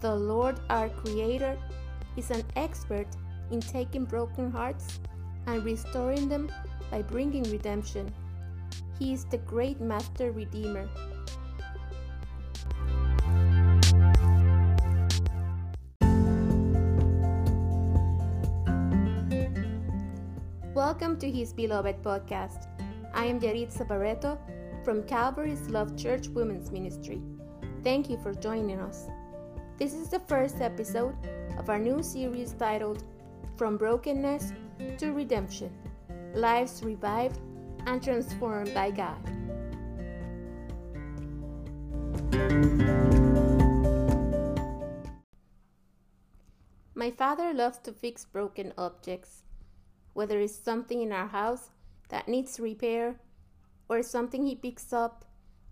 The Lord our Creator is an expert in taking broken hearts and restoring them by bringing redemption. He is the great Master Redeemer. Welcome to His Beloved podcast. I am Yaritza Barreto from Calvary's Love Church Women's Ministry. Thank you for joining us. This is the first episode of our new series titled From Brokenness to Redemption Lives Revived and Transformed by God. My father loves to fix broken objects, whether it's something in our house that needs repair or something he picks up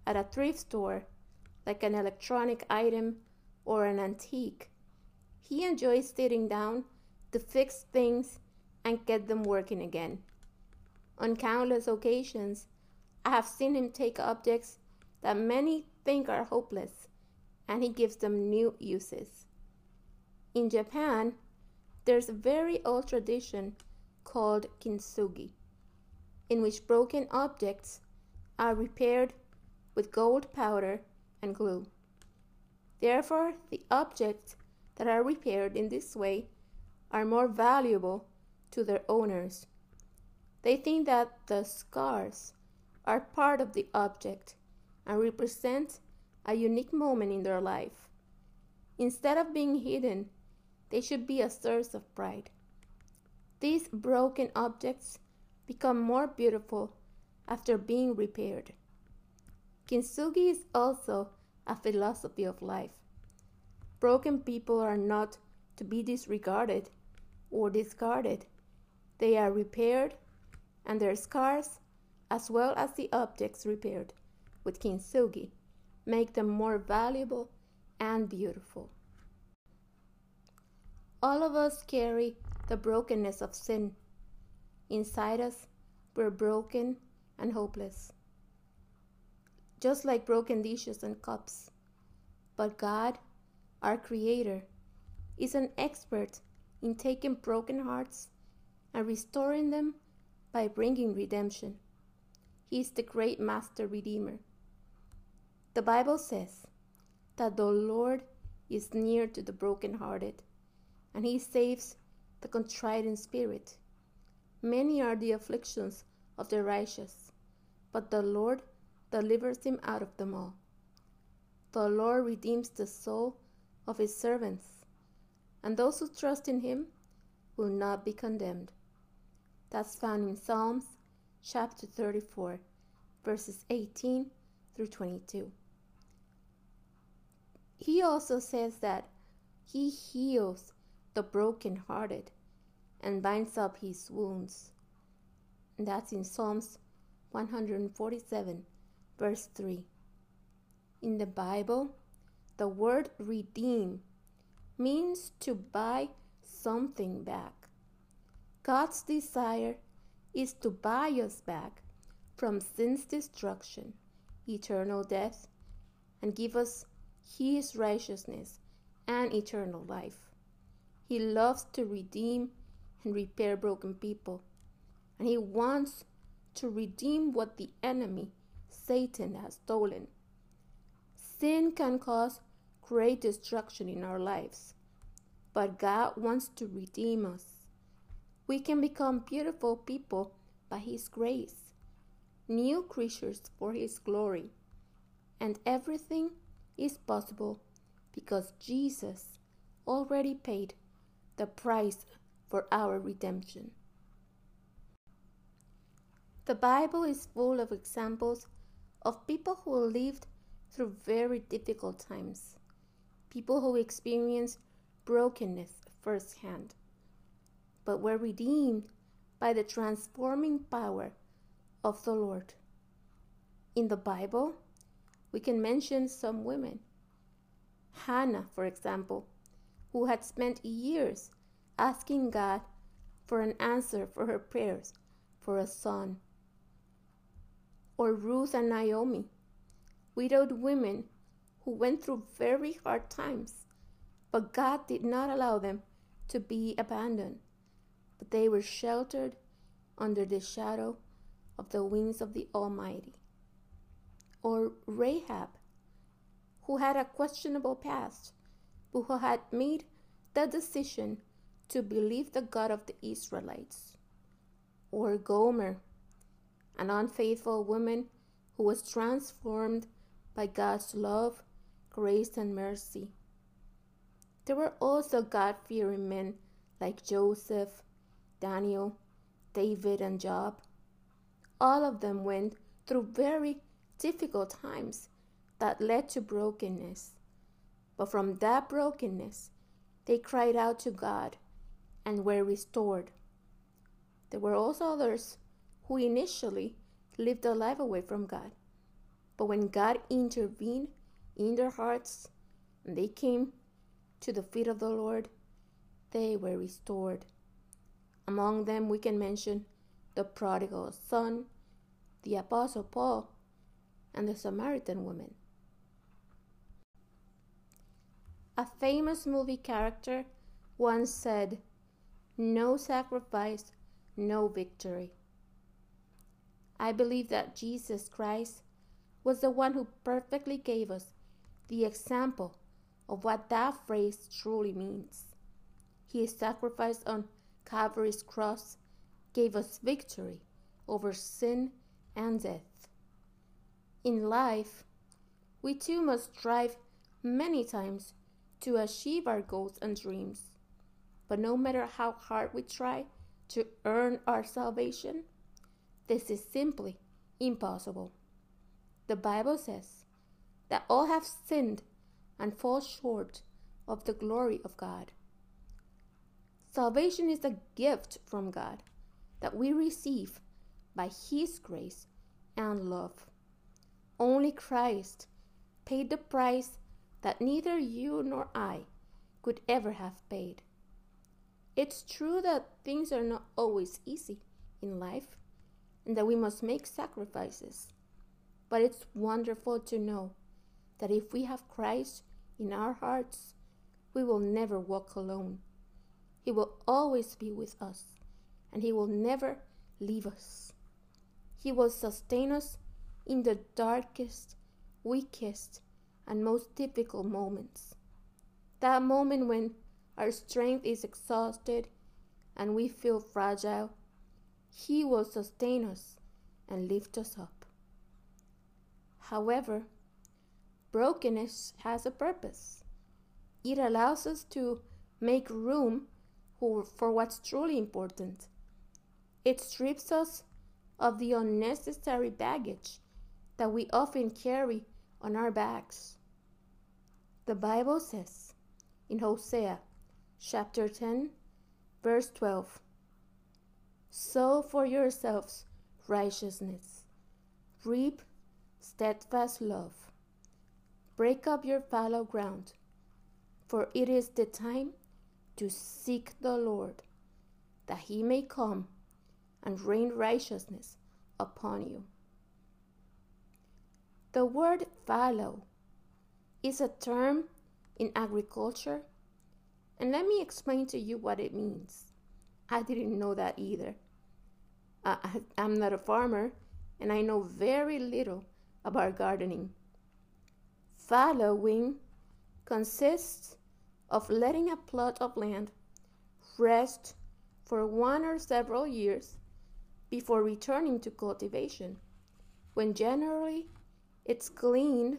at a thrift store, like an electronic item or an antique. He enjoys sitting down to fix things and get them working again. On countless occasions, I have seen him take objects that many think are hopeless and he gives them new uses. In Japan, there's a very old tradition called kintsugi, in which broken objects are repaired with gold powder and glue. Therefore, the objects that are repaired in this way are more valuable to their owners. They think that the scars are part of the object and represent a unique moment in their life. Instead of being hidden, they should be a source of pride. These broken objects become more beautiful after being repaired. Kintsugi is also a philosophy of life. Broken people are not to be disregarded or discarded. They are repaired, and their scars, as well as the objects repaired with kintsugi, make them more valuable and beautiful. All of us carry the brokenness of sin. Inside us, we're broken and hopeless just like broken dishes and cups. But God, our Creator, is an expert in taking broken hearts and restoring them by bringing redemption. He is the great Master Redeemer. The Bible says that the Lord is near to the brokenhearted, and He saves the contrite in spirit. Many are the afflictions of the righteous, but the Lord delivers him out of them all. The Lord redeems the soul of his servants, and those who trust in him will not be condemned. That's found in Psalms chapter 34, verses 18 through 22. He also says that he heals the brokenhearted and binds up his wounds. That's in Psalms 147, verse 3. In the Bible, the word redeem means to buy something back. God's desire is to buy us back from sin's destruction, eternal death, and give us His righteousness and eternal life. He loves to redeem and repair broken people, and He wants to redeem what the enemy Satan has stolen. Sin can cause great destruction in our lives, but God wants to redeem us. We can become beautiful people by His grace, new creatures for His glory, and everything is possible because Jesus already paid the price for our redemption. The Bible is full of examples of people who lived through very difficult times, people who experienced brokenness firsthand, but were redeemed by the transforming power of the Lord. In the Bible, we can mention some women. Hannah, for example, who had spent years asking God for an answer for her prayers for a son or Ruth and Naomi, widowed women who went through very hard times But God did not allow them to be abandoned, but they were sheltered under the shadow of the wings of the Almighty. Or Rahab, who had a questionable past, but who had made the decision to believe the God of the Israelites. Or Gomer, an unfaithful woman who was transformed by God's love, grace, and mercy. There were also God fearing men like Joseph, Daniel, David, and Job. All of them went through very difficult times that led to brokenness. But from that brokenness, they cried out to God and were restored. There were also others who initially lived a life away from God. But when God intervened in their hearts and they came to the feet of the Lord, they were restored. Among them, we can mention the prodigal son, the apostle Paul, and the Samaritan woman. A famous movie character once said, No sacrifice, no victory. I believe that Jesus Christ was the one who perfectly gave us the example of what that phrase truly means. His sacrifice on Calvary's cross gave us victory over sin and death. In life, we too must strive many times to achieve our goals and dreams. But no matter how hard we try to earn our salvation, this is simply impossible. The Bible says that all have sinned and fall short of the glory of God. Salvation is a gift from God that we receive by His grace and love. Only Christ paid the price that neither you nor I could ever have paid. It's true that things are not always easy in life and that we must make sacrifices. But it's wonderful to know that if we have Christ in our hearts, we will never walk alone. He will always be with us, and He will never leave us. He will sustain us in the darkest, weakest, and most difficult moments. That moment when our strength is exhausted and we feel fragile he will sustain us and lift us up. However, brokenness has a purpose. It allows us to make room for what's truly important. It strips us of the unnecessary baggage that we often carry on our backs. The Bible says in Hosea chapter 10, verse 12 Sow for yourselves righteousness. Reap steadfast love. Break up your fallow ground, for it is the time to seek the Lord, that he may come and rain righteousness upon you. The word fallow is a term in agriculture, and let me explain to you what it means. I didn't know that either. I, I'm not a farmer and I know very little about gardening. Fallowing consists of letting a plot of land rest for one or several years before returning to cultivation, when generally it's cleaned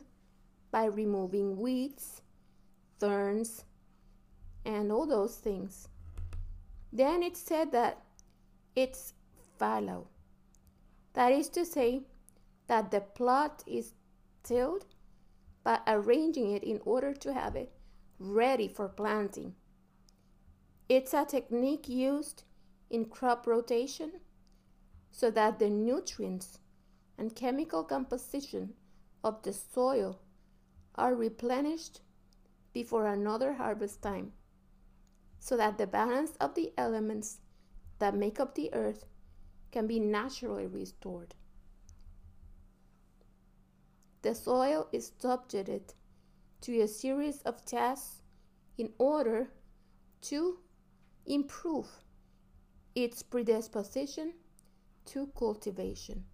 by removing weeds, thorns, and all those things. Then it said that it's fallow. That is to say, that the plot is tilled by arranging it in order to have it ready for planting. It's a technique used in crop rotation so that the nutrients and chemical composition of the soil are replenished before another harvest time, so that the balance of the elements that make up the earth can be naturally restored. The soil is subjected to a series of tests in order to improve its predisposition to cultivation.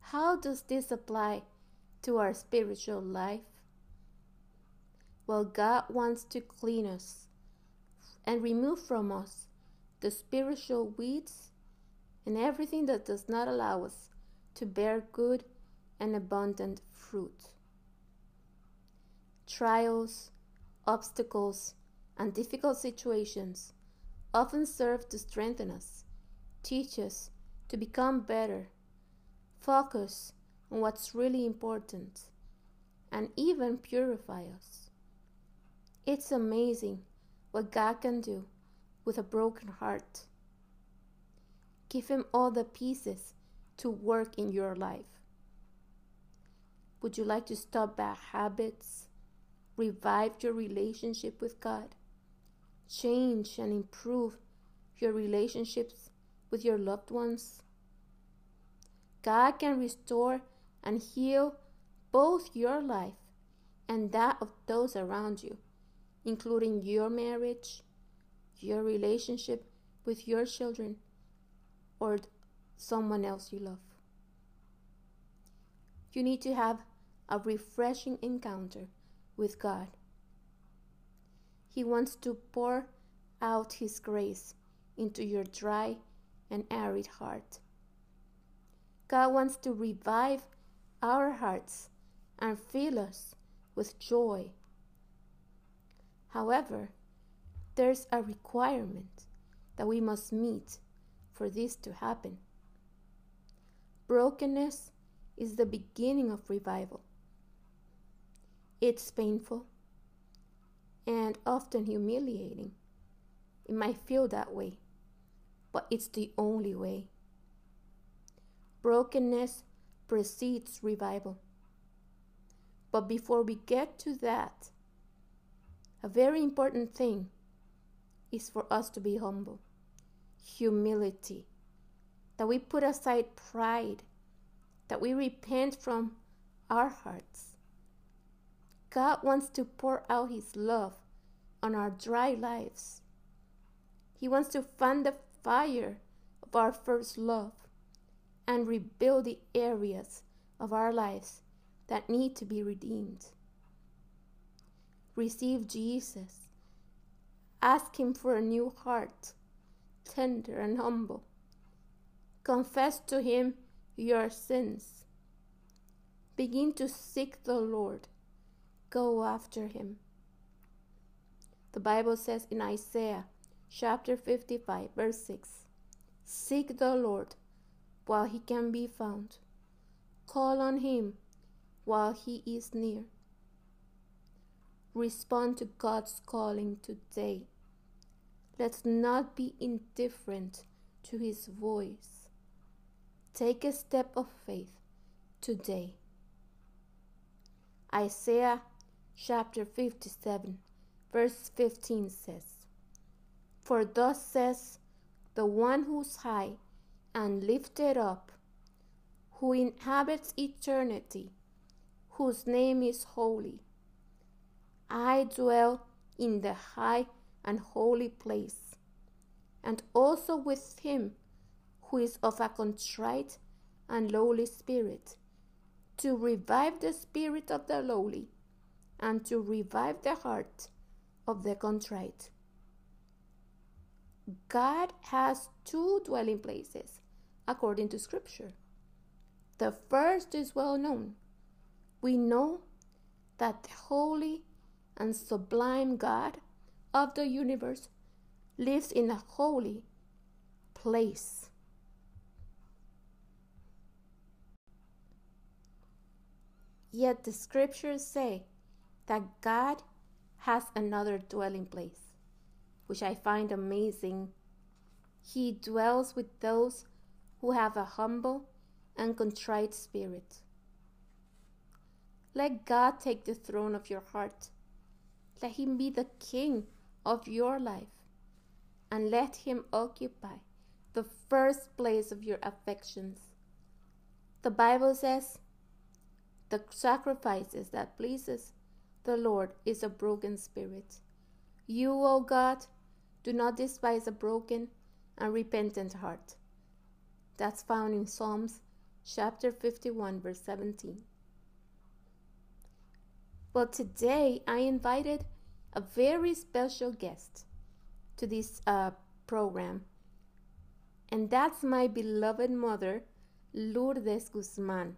How does this apply to our spiritual life? Well, God wants to clean us and remove from us the spiritual weeds and everything that does not allow us to bear good and abundant fruit. Trials, obstacles, and difficult situations often serve to strengthen us, teach us to become better, focus on what's really important, and even purify us. It's amazing what God can do with a broken heart. Give Him all the pieces to work in your life. Would you like to stop bad habits, revive your relationship with God, change and improve your relationships with your loved ones? God can restore and heal both your life and that of those around you, including your marriage, your relationship with your children, or someone else you love. You need to have a refreshing encounter with God. He wants to pour out His grace into your dry and arid heart. God wants to revive our hearts and fill us with joy. However, there's a requirement that we must meet for this to happen. Brokenness is the beginning of revival. It's painful and often humiliating. It might feel that way, but it's the only way. Brokenness precedes revival. But before we get to that, a very important thing is for us to be humble, humility, that we put aside pride, that we repent from our hearts. God wants to pour out His love on our dry lives. He wants to fan the fire of our first love and rebuild the areas of our lives that need to be redeemed. Receive Jesus Ask Him for a new heart, tender and humble. Confess to Him your sins. Begin to seek the Lord. Go after Him. The Bible says in Isaiah chapter 55, verse 6 Seek the Lord while He can be found, call on Him while He is near. Respond to God's calling today. Let's not be indifferent to His voice. Take a step of faith today. Isaiah chapter 57, verse 15 says, For thus says the one who's high and lifted up, who inhabits eternity, whose name is holy. I dwell in the high and holy place, and also with him who is of a contrite and lowly spirit, to revive the spirit of the lowly, and to revive the heart of the contrite. God has two dwelling places according to Scripture. The first is well known. We know that the holy and sublime God of the universe lives in a holy place. Yet the scriptures say that God has another dwelling place, which I find amazing. He dwells with those who have a humble and contrite spirit. Let God take the throne of your heart. Let Him be the King of your life and let Him occupy the first place of your affections. The Bible says, the sacrifices that pleases the Lord is a broken spirit. You, O God, do not despise a broken and repentant heart. That's found in Psalms chapter 51, verse 17. Well, today I invited a very special guest to this uh, program, and that's my beloved mother, Lourdes Guzman.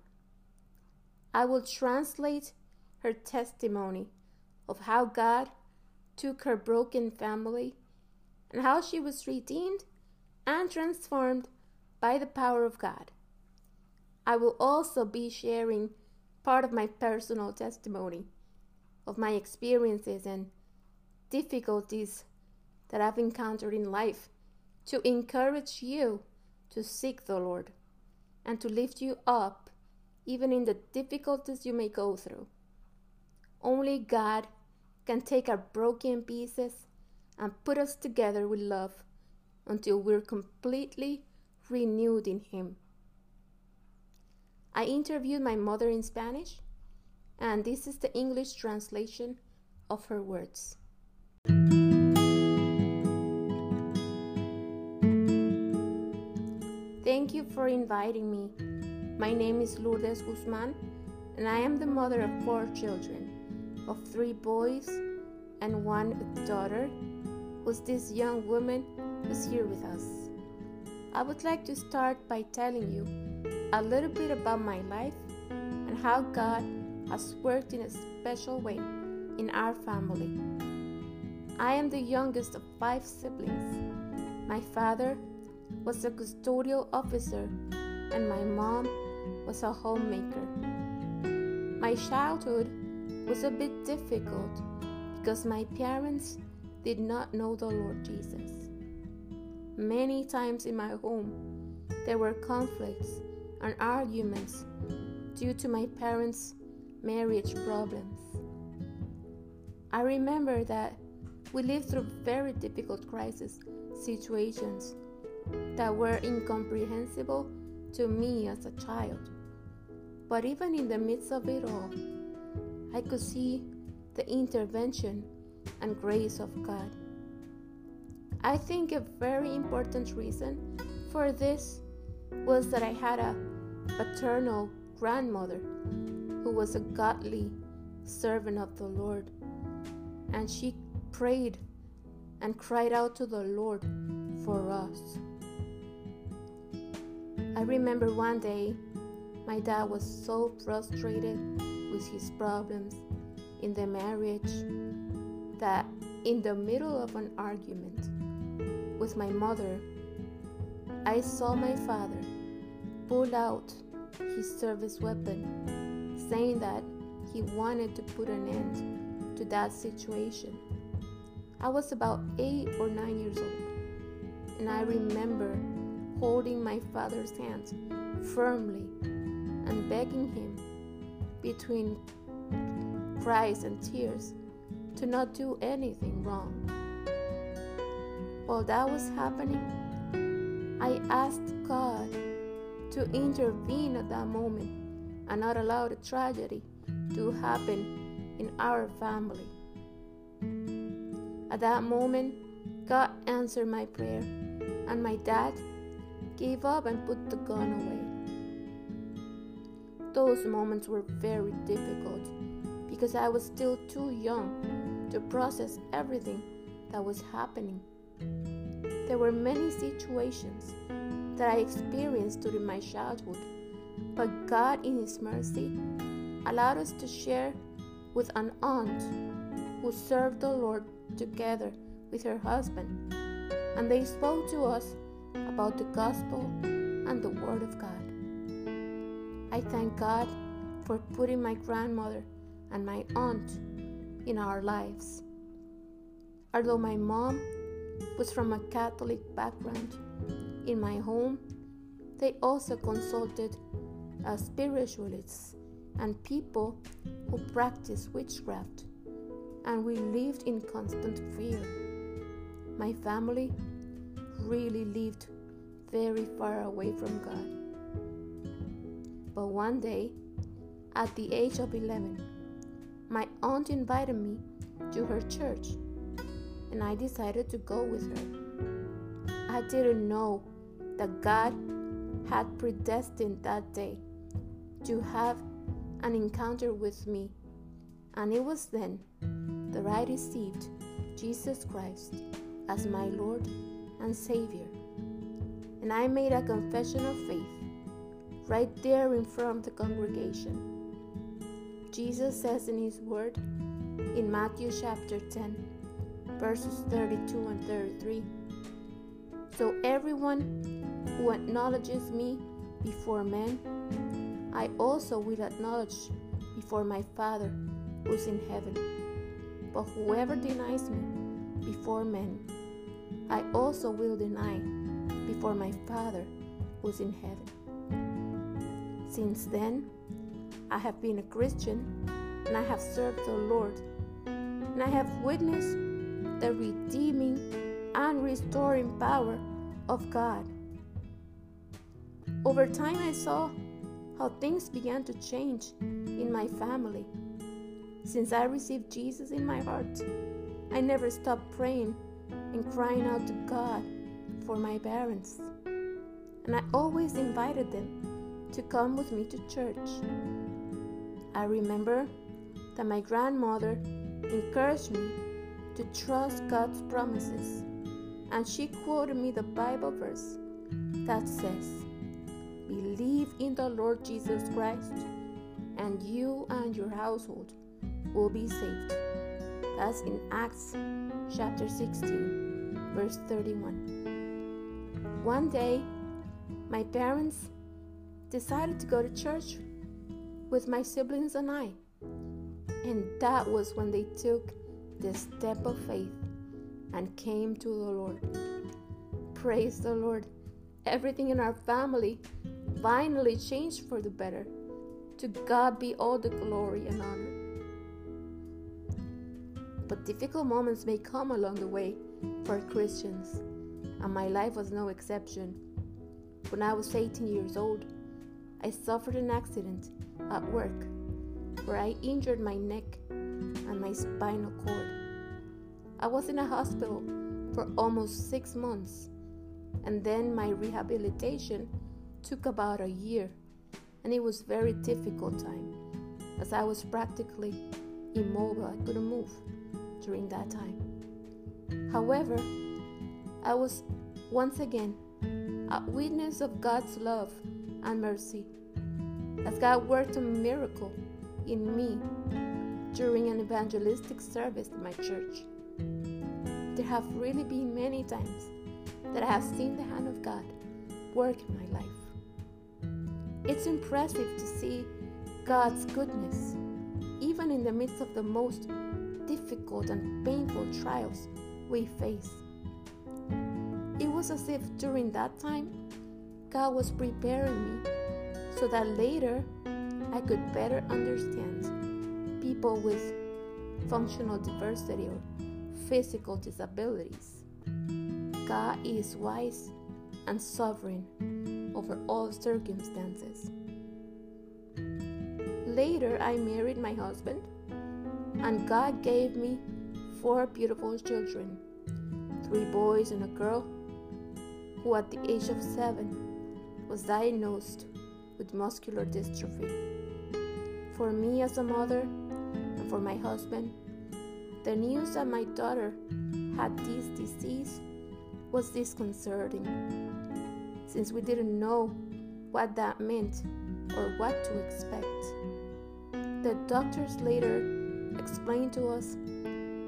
I will translate her testimony of how God took her broken family and how she was redeemed and transformed by the power of God. I will also be sharing part of my personal testimony of my experiences and difficulties that I've encountered in life to encourage you to seek the Lord and to lift you up even in the difficulties you may go through. Only God can take our broken pieces and put us together with love until we're completely renewed in Him. I interviewed my mother in Spanish, and this is the English translation of her words. Thank you for inviting me. My name is Lourdes Guzman, and I am the mother of four children of three boys and one daughter, who's this young woman who's here with us. I would like to start by telling you a little bit about my life and how God has worked in a special way in our family. I am the youngest of five siblings. My father was a custodial officer, and my mom was a homemaker. My childhood was a bit difficult because my parents did not know the Lord Jesus. Many times in my home, there were conflicts and arguments due to my parents' marriage problems. I remember that we lived through very difficult crisis situations that were incomprehensible to me as a child. But even in the midst of it all, I could see the intervention and grace of God. I think a very important reason for this was that I had a paternal grandmother was a godly servant of the Lord, and she prayed and cried out to the Lord for us. I remember one day my dad was so frustrated with his problems in the marriage that in the middle of an argument with my mother, I saw my father pull out his service weapon, saying that he wanted to put an end to that situation. I was about eight or nine years old, and I remember holding my father's hand firmly and begging him between cries and tears to not do anything wrong. While that was happening, I asked God to intervene at that moment and not allow the tragedy to happen in our family. At that moment, God answered my prayer, and my dad gave up and put the gun away. Those moments were very difficult because I was still too young to process everything that was happening. There were many situations that I experienced during my childhood, but God, in His mercy, allowed us to share with an aunt who served the Lord together with her husband, and they spoke to us about the gospel and the Word of God. I thank God for putting my grandmother and my aunt in our lives. Although my mom was from a Catholic background, in my home, they also consulted uh, spiritualists and people who practice witchcraft, and we lived in constant fear. My family really lived very far away from God. But one day, at the age of 11, my aunt invited me to her church, and I decided to go with her. I didn't know that God had predestined that day to have an encounter with me, and it was then that I received Jesus Christ as my Lord and Savior. And I made a confession of faith right there in front of the congregation. Jesus says in His Word in Matthew chapter 10, verses 32 and 33 So everyone who acknowledges me before men, I also will acknowledge before my Father who's in heaven. But whoever denies me before men, I also will deny before my Father who's in heaven. Since then, I have been a Christian and I have served the Lord, and I have witnessed the redeeming and restoring power of God. Over time, I saw how things began to change in my family. Since I received Jesus in my heart, I never stopped praying and crying out to God for my parents. And I always invited them to come with me to church. I remember that my grandmother encouraged me to trust God's promises, and she quoted me the Bible verse that says, Believe in the Lord Jesus Christ, and you and your household will be saved. That's in Acts chapter 16, verse 31. One day, my parents decided to go to church with my siblings and I. And that was when they took the step of faith and came to the Lord. Praise the Lord. Everything in our family finally changed for the better. To God be all the glory and honor. But difficult moments may come along the way for Christians, and my life was no exception. When I was 18 years old, I suffered an accident at work where I injured my neck and my spinal cord. I was in a hospital for almost six months, and then my rehabilitation took about a year, and it was very difficult time as I was practically immobile. I couldn't move during that time. However, I was once again a witness of God's love and mercy as God worked a miracle in me during an evangelistic service in my church. There have really been many times that I have seen the hand of God work in my life. It's impressive to see God's goodness, even in the midst of the most difficult and painful trials we face. It was as if during that time, God was preparing me so that later I could better understand people with functional diversity or physical disabilities. God is wise and sovereign over all circumstances. Later, I married my husband and God gave me four beautiful children three boys and a girl who, at the age of seven, was diagnosed with muscular dystrophy. For me as a mother and for my husband, the news that my daughter had this disease was disconcerting since we didn't know what that meant or what to expect. The doctors later explained to us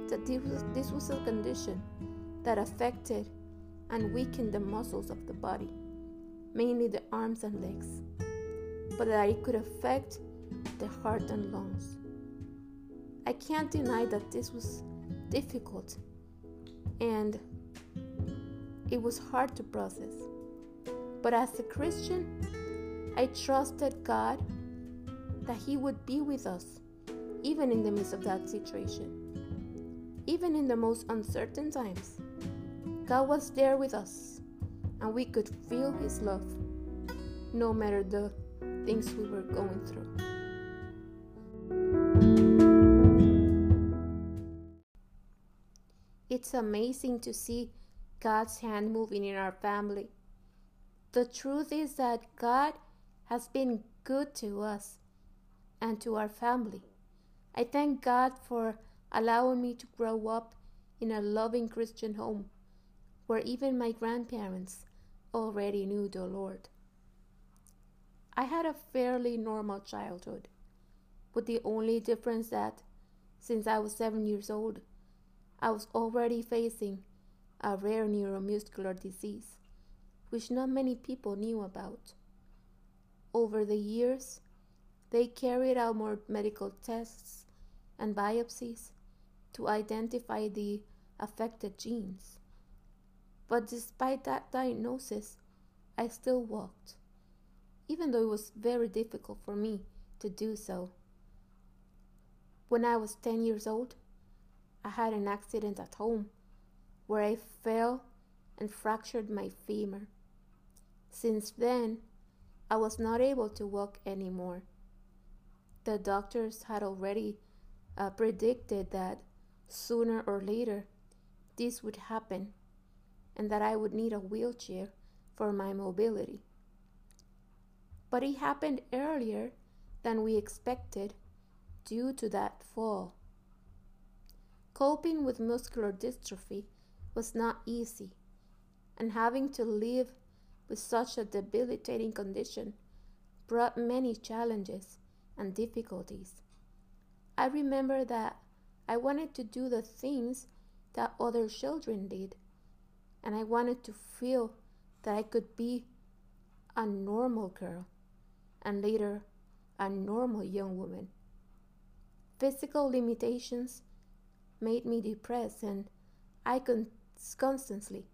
that this was, this was a condition that affected and weakened the muscles of the body, mainly the arms and legs, but that it could affect the heart and lungs. I can't deny that this was difficult and it was hard to process. But as a Christian, I trusted God that He would be with us, even in the midst of that situation, even in the most uncertain times. God was there with us, and we could feel His love no matter the things we were going through. It's amazing to see God's hand moving in our family the truth is that God has been good to us and to our family. I thank God for allowing me to grow up in a loving Christian home where even my grandparents already knew the Lord. I had a fairly normal childhood, with the only difference that since I was seven years old, I was already facing a rare neuromuscular disease, which not many people knew about. Over the years, they carried out more medical tests and biopsies to identify the affected genes. But despite that diagnosis, I still walked, even though it was very difficult for me to do so. When I was 10 years old, I had an accident at home where I fell and fractured my femur. Since then, I was not able to walk anymore. The doctors had already uh, predicted that sooner or later this would happen and that I would need a wheelchair for my mobility. But it happened earlier than we expected due to that fall. Coping with muscular dystrophy was not easy, and having to live with such a debilitating condition brought many challenges and difficulties. I remember that I wanted to do the things that other children did, and I wanted to feel that I could be a normal girl and later a normal young woman. Physical limitations made me depressed, and I constantly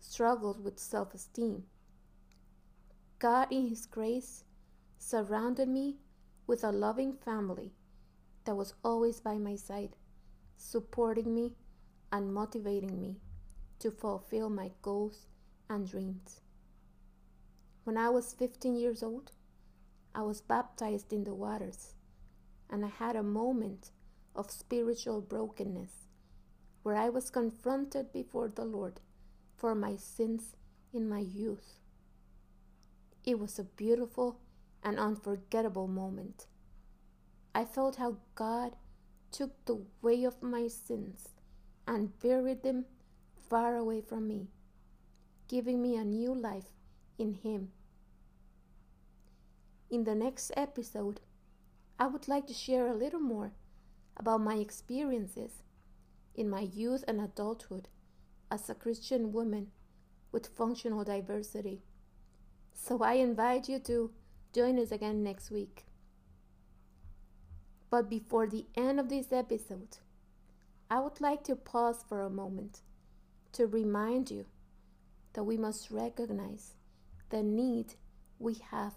struggled with self esteem. God, in His grace, surrounded me with a loving family that was always by my side, supporting me and motivating me to fulfill my goals and dreams. When I was 15 years old, I was baptized in the waters, and I had a moment of spiritual brokenness where I was confronted before the Lord for my sins in my youth. It was a beautiful and unforgettable moment. I felt how God took the weight of my sins and buried them far away from me, giving me a new life in Him. In the next episode, I would like to share a little more about my experiences in my youth and adulthood as a Christian woman with functional diversity. So I invite you to join us again next week. But before the end of this episode, I would like to pause for a moment to remind you that we must recognize the need we have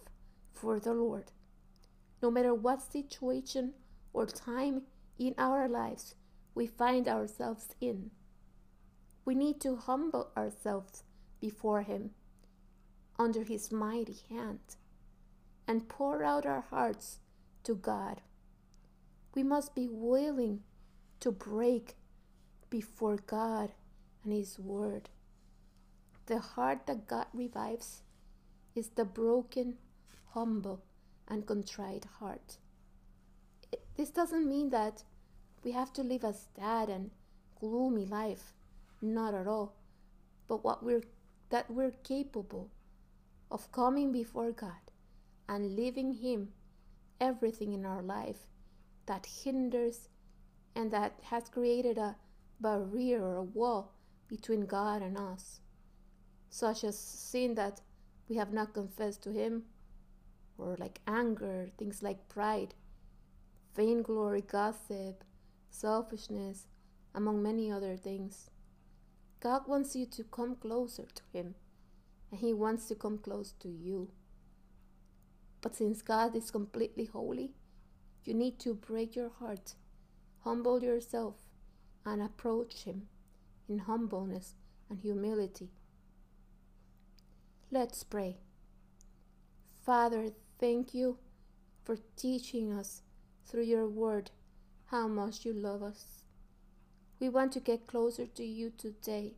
for the Lord. No matter what situation or time in our lives we find ourselves in, we need to humble ourselves before Him under His mighty hand and pour out our hearts to God. We must be willing to break before God and His Word. The heart that God revives is the broken, humble, and contrite heart. This doesn't mean that we have to live a sad and gloomy life, not at all, but what we're that we're capable of coming before God and leaving Him everything in our life that hinders and that has created a barrier or a wall between God and us, such as sin that we have not confessed to Him, or like anger, things like pride, vainglory, gossip, selfishness, among many other things. God wants you to come closer to Him, and He wants to come close to you. But since God is completely holy, you need to break your heart, humble yourself, and approach Him in humbleness and humility. Let's pray. Father, thank you for teaching us through your word how much you love us. We want to get closer to you today.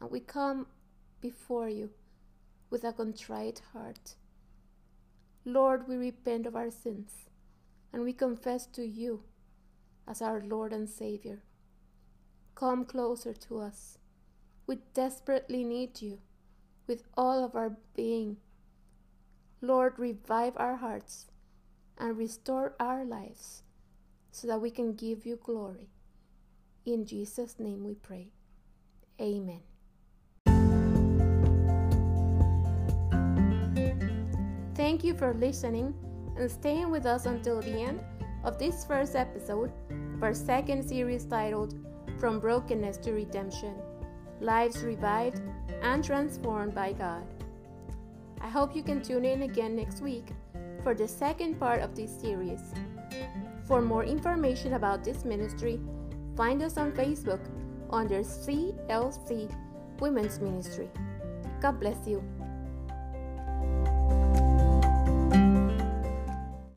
And we come before you with a contrite heart. Lord, we repent of our sins and we confess to you as our Lord and Savior. Come closer to us. We desperately need you with all of our being. Lord, revive our hearts and restore our lives so that we can give you glory. In Jesus' name we pray. Amen. Thank you for listening and staying with us until the end of this first episode of our second series titled From Brokenness to Redemption Lives Revived and Transformed by God. I hope you can tune in again next week for the second part of this series. For more information about this ministry, find us on Facebook under CLC Women's Ministry. God bless you.